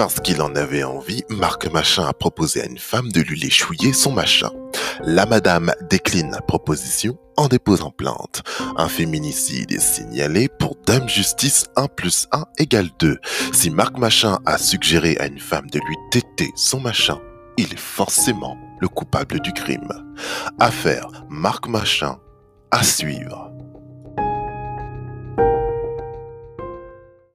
Parce qu'il en avait envie, Marc Machin a proposé à une femme de lui léchouiller son machin. La madame décline la proposition en déposant plainte. Un féminicide est signalé pour Dame Justice 1 plus 1 égale 2. Si Marc Machin a suggéré à une femme de lui téter son machin, il est forcément le coupable du crime. Affaire Marc Machin à suivre.